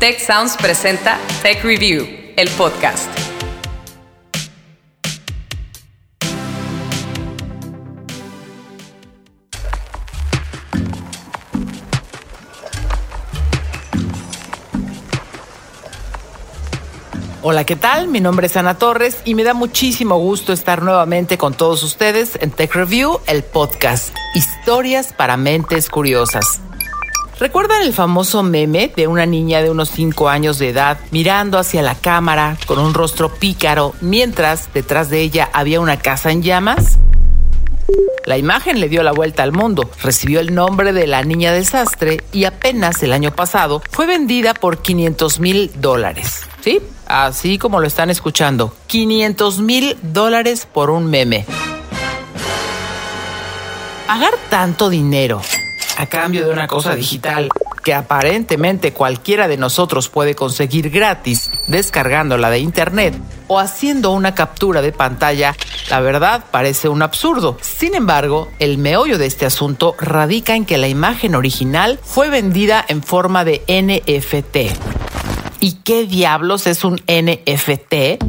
Tech Sounds presenta Tech Review, el podcast. Hola, ¿qué tal? Mi nombre es Ana Torres y me da muchísimo gusto estar nuevamente con todos ustedes en Tech Review, el podcast. Historias para mentes curiosas. ¿Recuerdan el famoso meme de una niña de unos 5 años de edad mirando hacia la cámara con un rostro pícaro mientras detrás de ella había una casa en llamas? La imagen le dio la vuelta al mundo, recibió el nombre de la niña desastre y apenas el año pasado fue vendida por 500 mil dólares. ¿Sí? Así como lo están escuchando, 500 mil dólares por un meme. Pagar tanto dinero a cambio de una cosa digital que aparentemente cualquiera de nosotros puede conseguir gratis descargándola de internet o haciendo una captura de pantalla, la verdad parece un absurdo. Sin embargo, el meollo de este asunto radica en que la imagen original fue vendida en forma de NFT. ¿Y qué diablos es un NFT?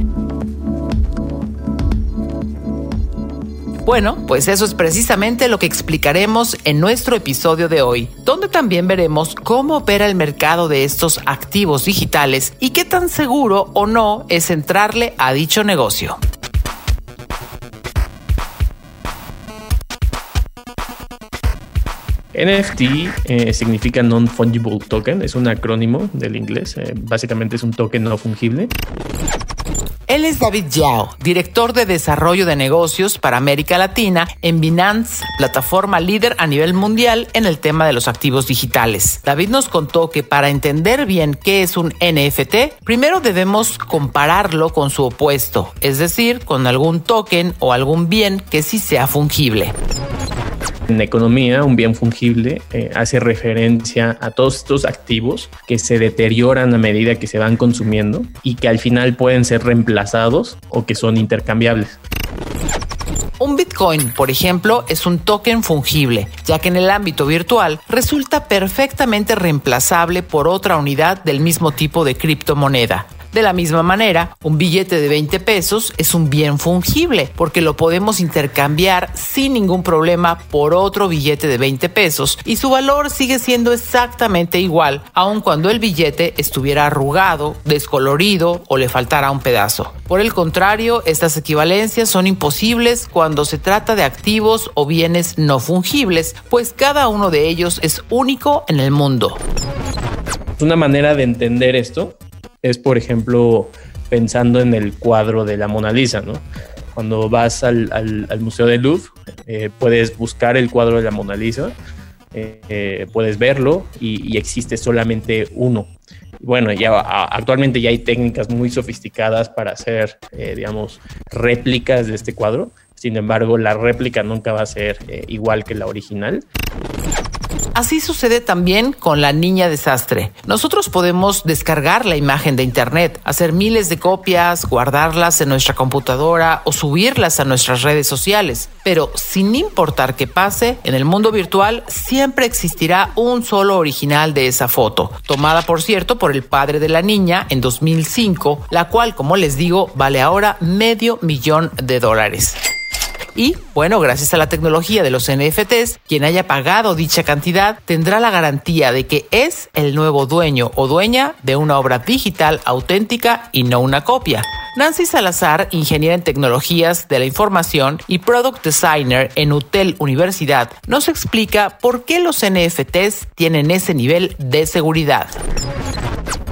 Bueno, pues eso es precisamente lo que explicaremos en nuestro episodio de hoy, donde también veremos cómo opera el mercado de estos activos digitales y qué tan seguro o no es entrarle a dicho negocio. NFT eh, significa Non-Fungible Token, es un acrónimo del inglés, eh, básicamente es un token no fungible. Él es David Yao, director de desarrollo de negocios para América Latina en Binance, plataforma líder a nivel mundial en el tema de los activos digitales. David nos contó que para entender bien qué es un NFT, primero debemos compararlo con su opuesto, es decir, con algún token o algún bien que sí sea fungible. En economía, un bien fungible eh, hace referencia a todos estos activos que se deterioran a medida que se van consumiendo y que al final pueden ser reemplazados o que son intercambiables. Un Bitcoin, por ejemplo, es un token fungible, ya que en el ámbito virtual resulta perfectamente reemplazable por otra unidad del mismo tipo de criptomoneda. De la misma manera, un billete de 20 pesos es un bien fungible porque lo podemos intercambiar sin ningún problema por otro billete de 20 pesos y su valor sigue siendo exactamente igual, aun cuando el billete estuviera arrugado, descolorido o le faltara un pedazo. Por el contrario, estas equivalencias son imposibles cuando se trata de activos o bienes no fungibles, pues cada uno de ellos es único en el mundo. Una manera de entender esto es, por ejemplo, pensando en el cuadro de la Mona Lisa, ¿no? Cuando vas al, Museo del Louvre, eh, puedes buscar el cuadro de la Mona Lisa, eh, eh, puedes verlo y, existe solamente uno. Bueno, ya actualmente ya hay técnicas muy sofisticadas para hacer, digamos, réplicas de este cuadro. Sin embargo, la réplica nunca va a ser igual que la original. Así sucede también con la niña desastre. Nosotros podemos descargar la imagen de Internet, hacer miles de copias, guardarlas en nuestra computadora o subirlas a nuestras redes sociales. Pero sin importar qué pase, en el mundo virtual siempre existirá un solo original de esa foto, tomada por cierto por el padre de la niña en 2005, la cual, como les digo, vale ahora medio millón de dólares. Y bueno, gracias a la tecnología de los NFTs, quien haya pagado dicha cantidad tendrá la garantía de que es el nuevo dueño o dueña de una obra digital auténtica y no una copia. Nancy Salazar, ingeniera en tecnologías de la información y product designer en UTEL Universidad, nos explica por qué los NFTs tienen ese nivel de seguridad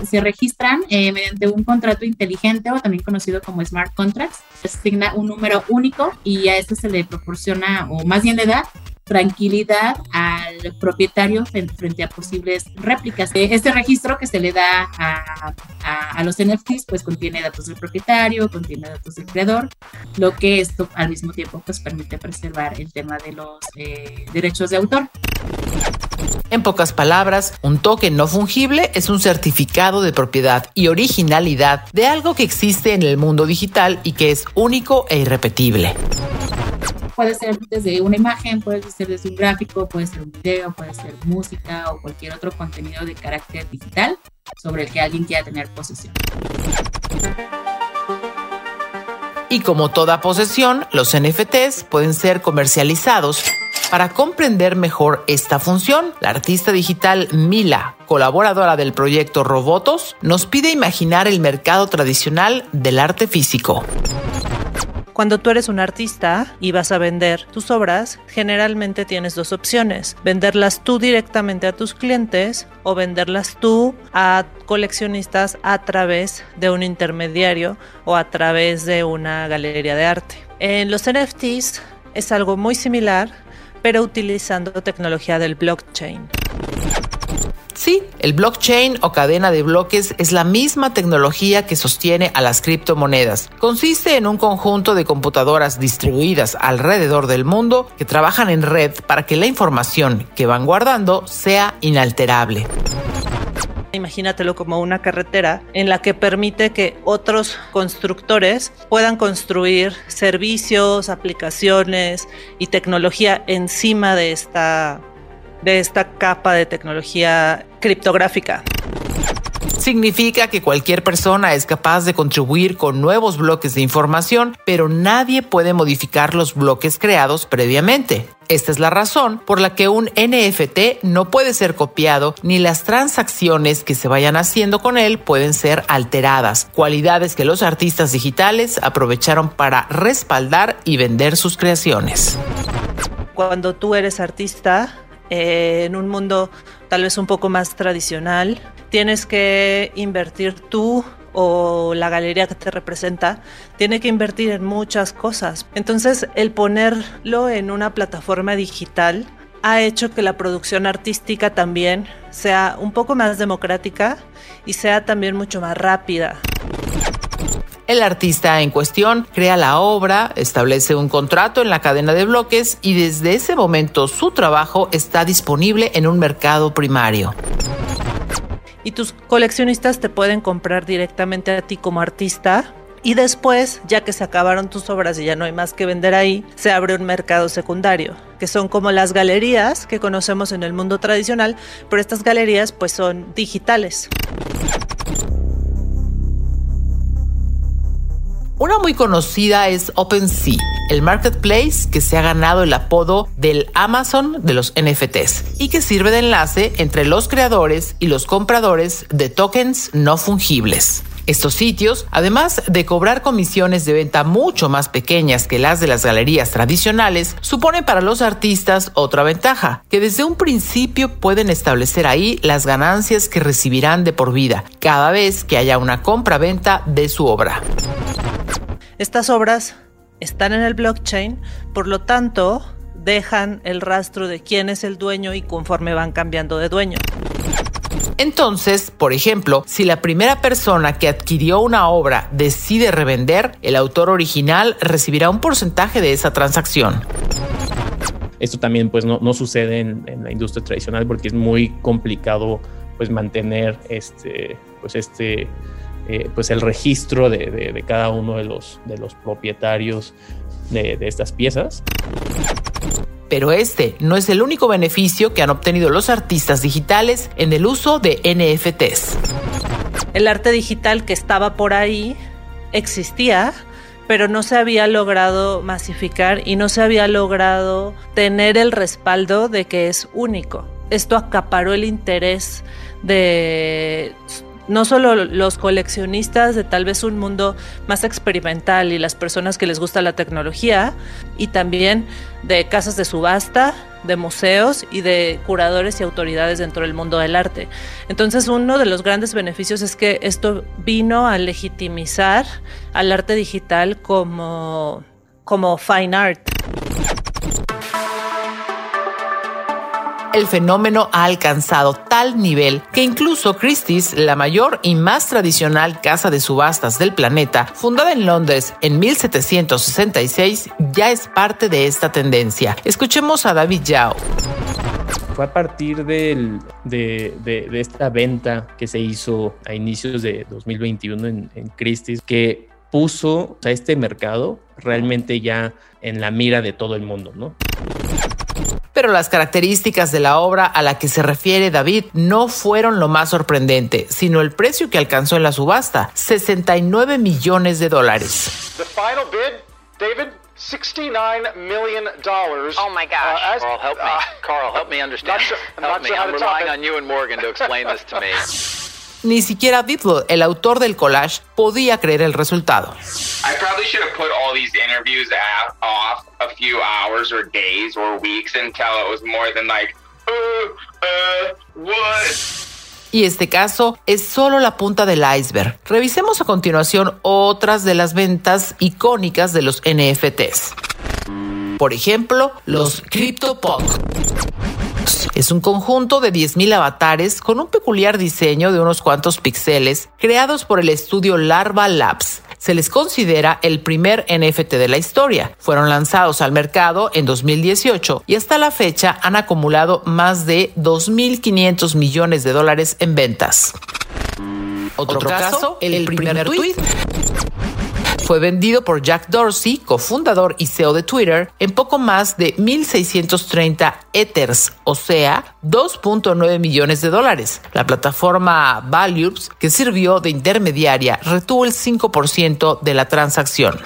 se registran eh, mediante un contrato inteligente o también conocido como smart contracts. Se asigna un número único y a este se le proporciona, o más bien le da, tranquilidad al propietario frente a posibles réplicas. Eh, este registro que se le da a, los NFTs pues contiene datos del propietario, contiene datos del creador, lo que esto al mismo tiempo pues permite preservar el tema de los eh, derechos de autor. En pocas palabras, un token no fungible es un certificado de propiedad y originalidad de algo que existe en el mundo digital y que es único e irrepetible puede ser desde una imagen, puede ser desde un gráfico, puede ser un video, puede ser música o cualquier otro contenido de carácter digital. sobre el que alguien quiera tener posesión. Y como toda posesión, los NFTs pueden ser comercializados. Para comprender mejor esta función, la artista digital Mila, colaboradora del proyecto Robotos, nos pide imaginar el mercado tradicional del arte físico. Cuando tú eres un artista y vas a vender tus obras, generalmente tienes dos opciones. Venderlas tú directamente a tus clientes o venderlas tú a coleccionistas a través de un intermediario o a través de una galería de arte. En los NFTs es algo muy similar, pero utilizando tecnología del blockchain. Sí, el blockchain o cadena de bloques es la misma tecnología que sostiene a las criptomonedas. Consiste en un conjunto de computadoras distribuidas alrededor del mundo que trabajan en red para que la información que van guardando sea inalterable. Imagínatelo como una carretera en la que permite que otros constructores puedan construir servicios, aplicaciones y tecnología encima de esta de esta capa de tecnología criptográfica. Significa que cualquier persona es capaz de contribuir con nuevos bloques de información, pero nadie puede modificar los bloques creados previamente. Esta es la razón por la que un NFT no puede ser copiado ni las transacciones que se vayan haciendo con él pueden ser alteradas, cualidades que los artistas digitales aprovecharon para respaldar y vender sus creaciones. Cuando tú eres artista, eh, en un mundo tal vez un poco más tradicional, tienes que invertir tú o la galería que te representa tiene que invertir en muchas cosas. Entonces, el ponerlo en una plataforma digital ha hecho que la producción artística también sea un poco más democrática y sea también mucho más rápida. El artista en cuestión crea la obra, establece un contrato en la cadena de bloques y desde ese momento su trabajo está disponible en un mercado primario. Y tus coleccionistas te pueden comprar directamente a ti como artista y después, ya que se acabaron tus obras y ya no hay más que vender ahí, se abre un mercado secundario, que son como las galerías que conocemos en el mundo tradicional, pero estas galerías pues son digitales. Una muy conocida es OpenSea, el marketplace que se ha ganado el apodo del Amazon de los NFTs y que sirve de enlace entre los creadores y los compradores de tokens no fungibles. Estos sitios, además de cobrar comisiones de venta mucho más pequeñas que las de las galerías tradicionales, suponen para los artistas otra ventaja, que desde un principio pueden establecer ahí las ganancias que recibirán de por vida cada vez que haya una compra-venta de su obra. Estas obras están en el blockchain, por lo tanto, dejan el rastro de quién es el dueño y conforme van cambiando de dueño. Entonces, por ejemplo, si la primera persona que adquirió una obra decide revender, el autor original recibirá un porcentaje de esa transacción. Esto también pues no, sucede en, la industria tradicional porque es muy complicado pues mantener este, pues este eh, pues el registro de, cada uno de los, de los propietarios de, de estas piezas. Pero este no es el único beneficio que han obtenido los artistas digitales en el uso de NFTs. El arte digital que estaba por ahí existía, pero no se había logrado masificar y no se había logrado tener el respaldo de que es único. Esto acaparó el interés de no solo los coleccionistas de tal vez un mundo más experimental y las personas que les gusta la tecnología, y también de casas de subasta, de museos y de curadores y autoridades dentro del mundo del arte. Entonces uno de los grandes beneficios es que esto vino a legitimizar al arte digital como, como fine art. El fenómeno ha alcanzado tal nivel que incluso Christie's, la mayor y más tradicional casa de subastas del planeta, fundada en Londres en 1766, ya es parte de esta tendencia. Escuchemos a David Yao. Fue a partir de, esta venta que se hizo a inicios de 2021 en, en Christie's que puso a este mercado realmente ya en la mira de todo el mundo, ¿no? Pero las características de la obra a la que se refiere David no fueron lo más sorprendente, sino el precio que alcanzó en la subasta, 69 millones de dólares. The final bid, David, $69 million. Oh my gosh. Uh, as- Carl, help me. uh, Carl, help me understand. not sure- I'm help not me. I'm relying it. on you and Morgan to explain this to me. Ni siquiera Beatle, el autor del collage, podía creer el resultado. I probably should have put all these interviews a- off a few hours or days or weeks until it was more than like, uh, uh, what? Y este caso es solo la punta del iceberg. Revisemos a continuación otras de las ventas icónicas de los NFTs. Por ejemplo, los CryptoPunk. Es un conjunto de 10.000 avatares con un peculiar diseño de unos cuantos píxeles creados por el estudio Larva Labs. Se les considera el primer NFT de la historia. Fueron lanzados al mercado en 2018 y hasta la fecha han acumulado más de 2.500 millones de dólares en ventas. Otro, caso, el, primer, tweet. Fue vendido por Jack Dorsey, cofundador y CEO de Twitter, en poco más de 1.630 Ethers, o sea, 2.9 millones de dólares. La plataforma Values, que sirvió de intermediaria, retuvo el 5% de la transacción.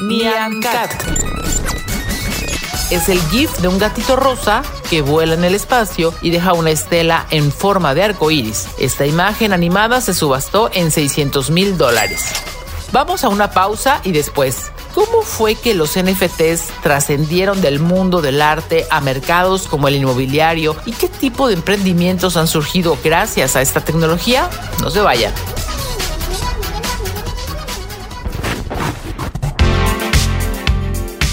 Nyan Cat es el GIF de un gatito rosa que vuela en el espacio y deja una estela en forma de arco iris. Esta imagen animada se subastó en 600 mil dólares. Vamos a una pausa y después, ¿cómo fue que los NFTs trascendieron del mundo del arte a mercados como el inmobiliario y qué tipo de emprendimientos han surgido gracias a esta tecnología? No se vayan.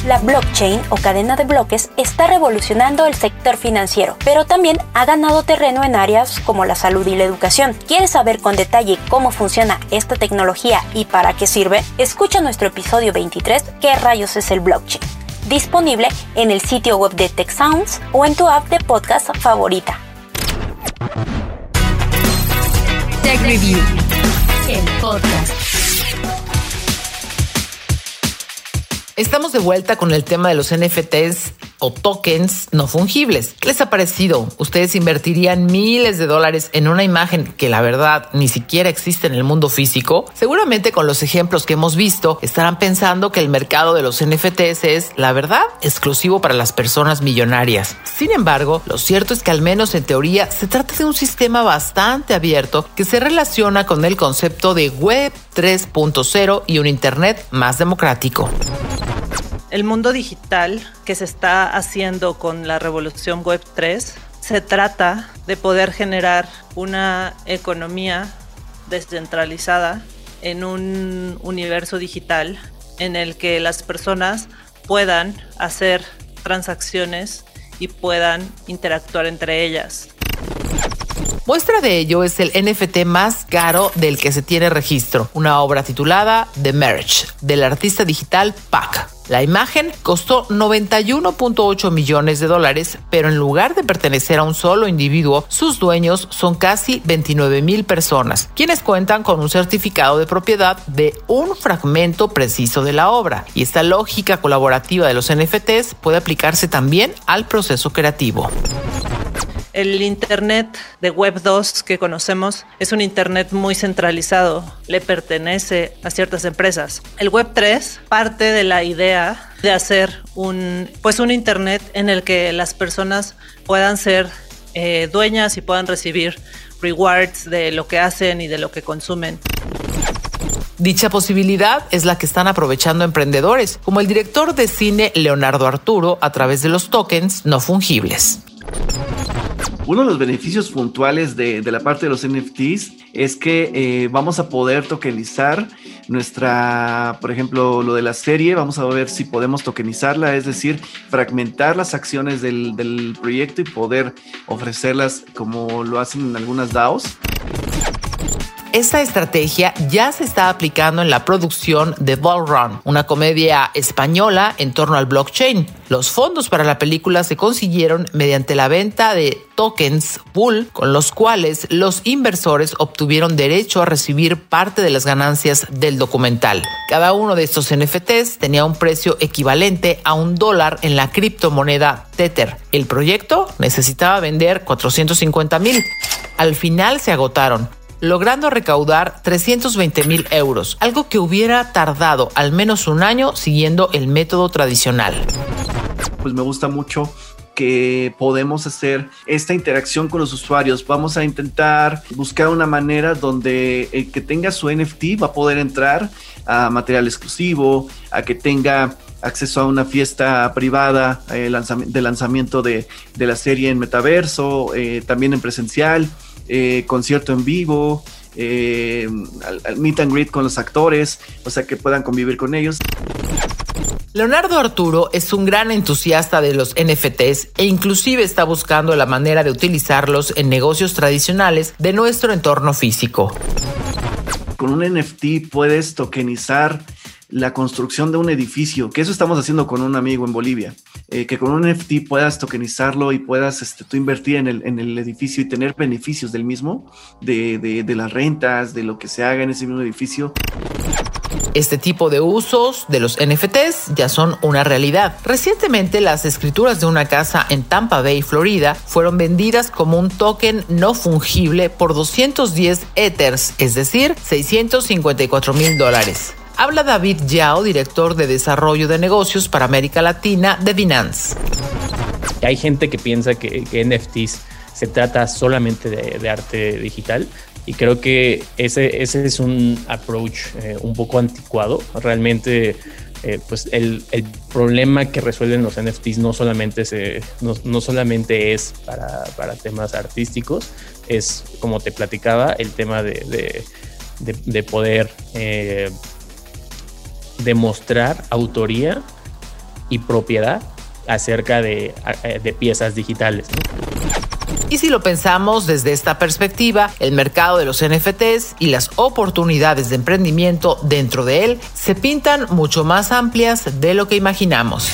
La blockchain o cadena de bloques está revolucionando el sector financiero, pero también ha ganado terreno en áreas como la salud y la educación. ¿Quieres saber con detalle cómo funciona esta tecnología y para qué sirve? Escucha nuestro episodio 23, ¿Qué rayos es el blockchain? Disponible en el sitio web de Tech Sounds o en tu app de podcast favorita. Tech Review. El podcast. Estamos de vuelta con el tema de los NFTs o tokens no fungibles. ¿Qué les ha parecido? ¿Ustedes invertirían miles de dólares en una imagen que la verdad ni siquiera existe en el mundo físico? Seguramente con los ejemplos que hemos visto estarán pensando que el mercado de los NFTs es, la verdad, exclusivo para las personas millonarias. Sin embargo, lo cierto es que al menos en teoría se trata de un sistema bastante abierto que se relaciona con el concepto de Web 3.0 y un Internet más democrático. El mundo digital que se está haciendo con la revolución Web 3 se trata de poder generar una economía descentralizada en un universo digital en el que las personas puedan hacer transacciones y puedan interactuar entre ellas. Muestra de ello es el NFT más caro del que se tiene registro, una obra titulada The Marriage, del artista digital Pac. La imagen costó 91.8 millones de dólares, pero en lugar de pertenecer a un solo individuo, sus dueños son casi 29 mil personas, quienes cuentan con un certificado de propiedad de un fragmento preciso de la obra. Y esta lógica colaborativa de los NFTs puede aplicarse también al proceso creativo. El Internet de Web 2 que conocemos es un Internet muy centralizado, le pertenece a ciertas empresas. El Web 3 parte de la idea de hacer un, pues un Internet en el que las personas puedan ser eh, dueñas y puedan recibir rewards de lo que hacen y de lo que consumen. Dicha posibilidad es la que están aprovechando emprendedores, como el director de cine Leonardo Arturo a través de los tokens no fungibles. Uno de los beneficios puntuales de, de la parte de los NFTs es que eh, vamos a poder tokenizar nuestra, por ejemplo, lo de la serie, vamos a ver si podemos tokenizarla, es decir, fragmentar las acciones del, del proyecto y poder ofrecerlas como lo hacen en algunas DAOs. Esta estrategia ya se está aplicando en la producción de Ball Run, una comedia española en torno al blockchain. Los fondos para la película se consiguieron mediante la venta de tokens Bull, con los cuales los inversores obtuvieron derecho a recibir parte de las ganancias del documental. Cada uno de estos NFTs tenía un precio equivalente a un dólar en la criptomoneda Tether. El proyecto necesitaba vender 450 mil. Al final se agotaron logrando recaudar 320 mil euros, algo que hubiera tardado al menos un año siguiendo el método tradicional. Pues me gusta mucho que podemos hacer esta interacción con los usuarios. Vamos a intentar buscar una manera donde el que tenga su NFT va a poder entrar a material exclusivo, a que tenga acceso a una fiesta privada eh, de lanzamiento de, la serie en metaverso, eh, también en presencial. Eh, concierto en vivo, eh, al, meet and greet con los actores, o sea que puedan convivir con ellos. Leonardo Arturo es un gran entusiasta de los NFTs e inclusive está buscando la manera de utilizarlos en negocios tradicionales de nuestro entorno físico. Con un NFT puedes tokenizar la construcción de un edificio, que eso estamos haciendo con un amigo en Bolivia, eh, que con un NFT puedas tokenizarlo y puedas este, tú invertir en el, en el, edificio y tener beneficios del mismo, de, de, de las rentas, de lo que se haga en ese mismo edificio. Este tipo de usos de los NFTs ya son una realidad. Recientemente las escrituras de una casa en Tampa Bay, Florida, fueron vendidas como un token no fungible por 210 Ethers, es decir, 654 mil dólares. Habla David Yao, director de desarrollo de negocios para América Latina de Binance. Hay gente que piensa que, NFTs se trata solamente de, arte digital y creo que ese, ese es un approach eh, un poco anticuado. Realmente, eh, pues el, problema que resuelven los NFTs no solamente, se, no, solamente es para, para, temas artísticos, es como te platicaba, el tema de, de, poder eh, demostrar autoría y propiedad acerca de, eh, piezas digitales. Y si lo pensamos desde esta perspectiva, el mercado de los NFTs y las oportunidades de emprendimiento dentro de él se pintan mucho más amplias de lo que imaginamos.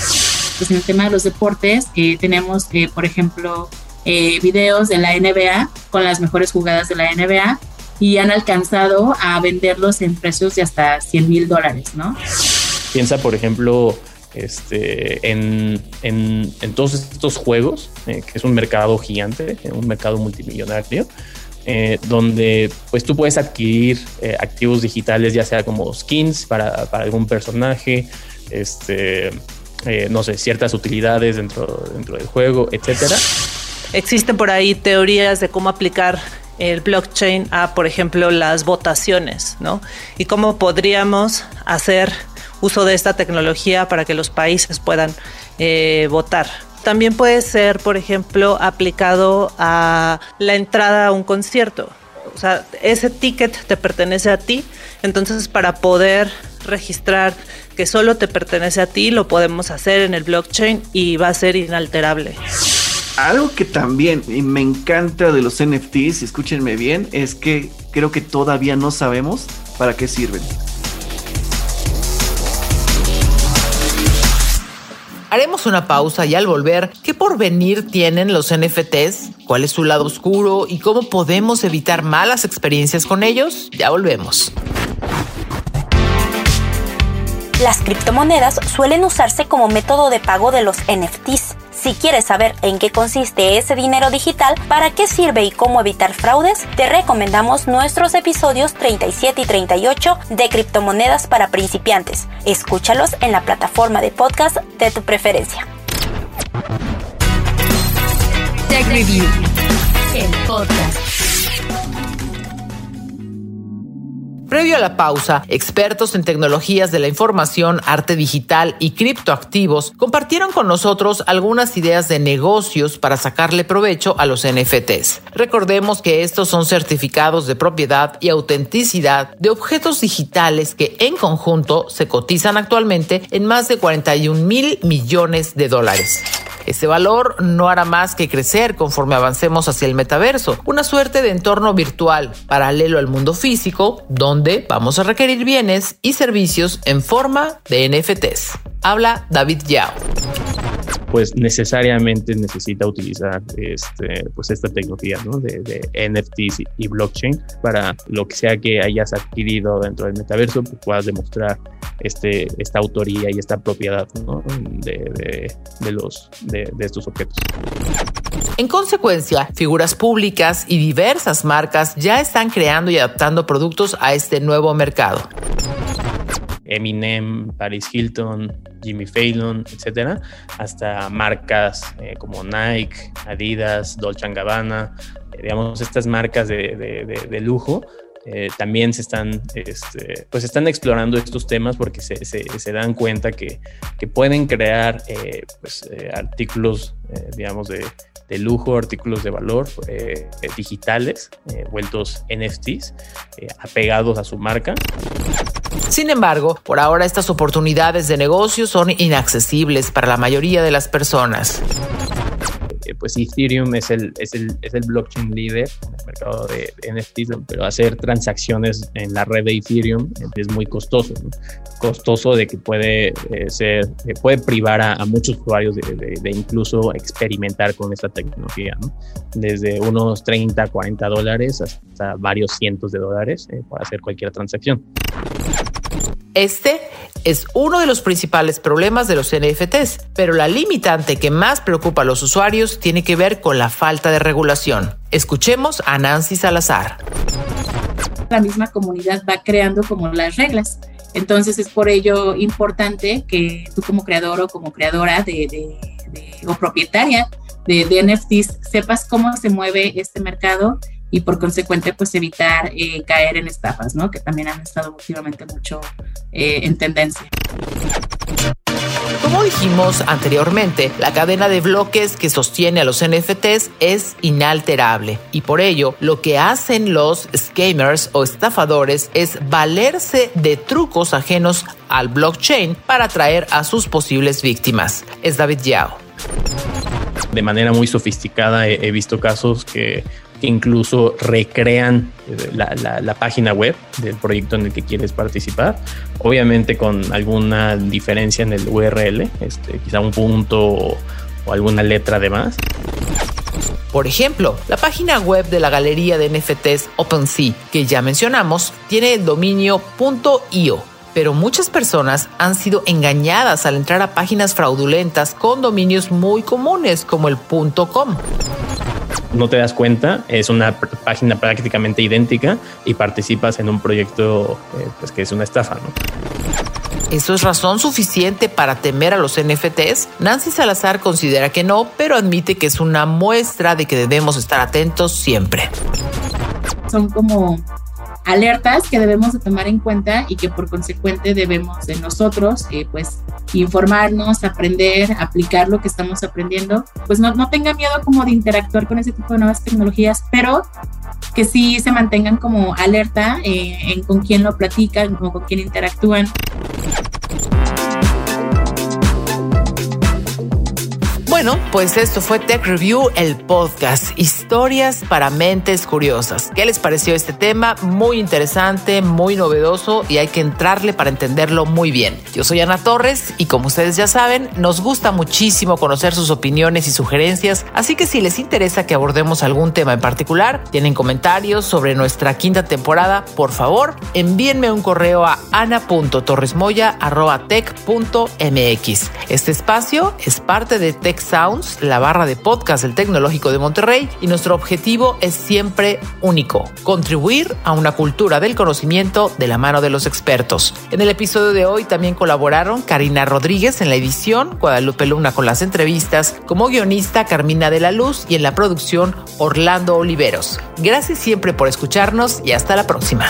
Pues en el tema de los deportes, eh, tenemos, eh, por ejemplo, videos de la NBA con las mejores jugadas de la NBA y han alcanzado a venderlos en precios de hasta 100 mil dólares, ¿no? Piensa, por ejemplo, este, en, en, todos estos juegos, eh, que es un mercado gigante, eh, un mercado multimillonario, eh, donde pues tú puedes adquirir activos digitales, ya sea como skins para, para algún personaje, este, no sé, ciertas utilidades dentro, dentro del juego, etcétera. Existen por ahí teorías de cómo aplicar el blockchain a, por ejemplo, las votaciones, ¿no? Y cómo podríamos hacer uso de esta tecnología para que los países puedan eh, votar. También puede ser, por ejemplo, aplicado a la entrada a un concierto. O sea, ese ticket te pertenece a ti, entonces para poder registrar que solo te pertenece a ti, lo podemos hacer en el blockchain y va a ser inalterable. Algo que también me encanta de los NFTs, escúchenme bien, es que creo que todavía no sabemos para qué sirven. Haremos una pausa y al volver, ¿qué porvenir tienen los NFTs? ¿Cuál es su lado oscuro y cómo podemos evitar malas experiencias con ellos? Ya volvemos. Las criptomonedas suelen usarse como método de pago de los NFTs. Si quieres saber en qué consiste ese dinero digital, para qué sirve y cómo evitar fraudes, te recomendamos nuestros episodios 37 y 38 de criptomonedas para principiantes. Escúchalos en la plataforma de podcast de tu preferencia. Tech Review, el podcast. Previo a la pausa, expertos en tecnologías de la información, arte digital y criptoactivos compartieron con nosotros algunas ideas de negocios para sacarle provecho a los NFTs. Recordemos que estos son certificados de propiedad y autenticidad de objetos digitales que en conjunto se cotizan actualmente en más de 41 mil millones de dólares. Ese valor no hará más que crecer conforme avancemos hacia el metaverso, una suerte de entorno virtual paralelo al mundo físico, donde vamos a requerir bienes y servicios en forma de NFTs. Habla David Yao pues necesariamente necesita utilizar este, pues esta tecnología ¿no? de, NFTs y blockchain para lo que sea que hayas adquirido dentro del metaverso, pues puedas demostrar este, esta autoría y esta propiedad ¿no? de, de, los, de estos objetos. En consecuencia, figuras públicas y diversas marcas ya están creando y adaptando productos a este nuevo mercado. Eminem, Paris Hilton, Jimmy Fallon, etcétera, hasta marcas eh, como Nike, Adidas, Dolce Gabbana, eh, digamos, estas marcas de, lujo. Eh, también se están, este, pues están explorando estos temas porque se, se, dan cuenta que, que pueden crear pues, artículos, digamos, de, de lujo, artículos de valor digitales, vueltos NFTs, apegados a su marca. Sin embargo, por ahora estas oportunidades de negocio son inaccesibles para la mayoría de las personas. Eh, pues Ethereum es el, es el, es el blockchain líder en el mercado de, NFTs, pero hacer transacciones en la red de Ethereum es muy costoso, costoso de que puede eh, ser, eh, puede privar a, muchos usuarios de, de, incluso experimentar con esta tecnología, desde unos 30, 40 dólares hasta varios cientos de dólares para hacer cualquier transacción. Este es uno de los principales problemas de los NFTs, pero la limitante que más preocupa a los usuarios tiene que ver con la falta de regulación. Escuchemos a Nancy Salazar. La misma comunidad va creando como las reglas. Entonces es por ello importante que tú como creador o como creadora de, o propietaria de, de NFTs sepas cómo se mueve este mercado y por consecuente pues evitar eh, caer en estafas, ¿no? Que también han estado últimamente mucho eh, en tendencia. Como dijimos anteriormente, la cadena de bloques que sostiene a los NFTs es inalterable y por ello lo que hacen los scammers o estafadores es valerse de trucos ajenos al blockchain para atraer a sus posibles víctimas. Es David Yao. De manera muy sofisticada he visto casos que incluso recrean eh, la, página web del proyecto en el que quieres participar, obviamente con alguna diferencia en el URL, este, quizá un punto o, alguna letra de más. Por ejemplo, la página web de la galería de NFTs OpenSea, que ya mencionamos, tiene el dominio .io, pero muchas personas han sido engañadas al entrar a páginas fraudulentas con dominios muy comunes como el .com no te das cuenta, es una página prácticamente idéntica y participas en un proyecto eh, pues que es una estafa, ¿Eso es razón suficiente para temer a los NFTs? Nancy Salazar considera que no, pero admite que es una muestra de que debemos estar atentos siempre. Son como alertas que debemos de tomar en cuenta y que por consecuente debemos de nosotros eh, pues informarnos, aprender, aplicar lo que estamos aprendiendo, pues no, no tenga miedo como de interactuar con ese tipo de nuevas tecnologías, pero que sí se mantengan como alerta eh, en con quién lo platican o con quién interactúan. Pues esto fue Tech Review, el podcast, historias para mentes curiosas. ¿Qué les pareció este tema? Muy interesante, muy novedoso y hay que entrarle para entenderlo muy bien. Yo soy Ana Torres y como ustedes ya saben, nos gusta muchísimo conocer sus opiniones y sugerencias, así que si les interesa que abordemos algún tema en particular, tienen comentarios sobre nuestra quinta temporada, por favor, envíenme un correo a ana.torresmoya.tech.mx. Este espacio es parte de Tech La barra de podcast del Tecnológico de Monterrey, y nuestro objetivo es siempre único, contribuir a una cultura del conocimiento de la mano de los expertos. En el episodio de hoy también colaboraron Karina Rodríguez en la edición, Guadalupe Luna con las entrevistas, como guionista Carmina de la Luz y en la producción Orlando Oliveros. Gracias siempre por escucharnos y hasta la próxima.